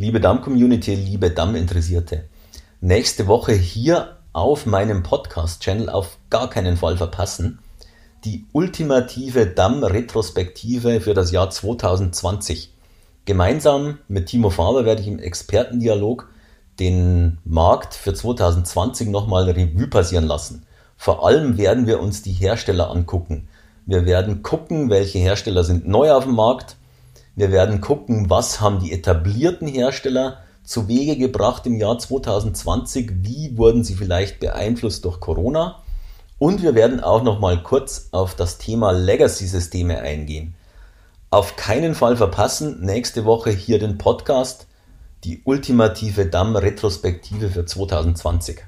Liebe Damm-Community, liebe Damm-Interessierte. Nächste Woche hier auf meinem Podcast-Channel auf gar keinen Fall verpassen. Die ultimative Damm-Retrospektive für das Jahr 2020. Gemeinsam mit Timo Faber werde ich im Expertendialog den Markt für 2020 nochmal Revue passieren lassen. Vor allem werden wir uns die Hersteller angucken. Wir werden gucken, welche Hersteller sind neu auf dem Markt. Wir werden gucken, was haben die etablierten Hersteller zu Wege gebracht im Jahr 2020, wie wurden sie vielleicht beeinflusst durch Corona. Und wir werden auch noch mal kurz auf das Thema Legacy-Systeme eingehen. Auf keinen Fall verpassen, nächste Woche hier den Podcast, die ultimative Damm-Retrospektive für 2020.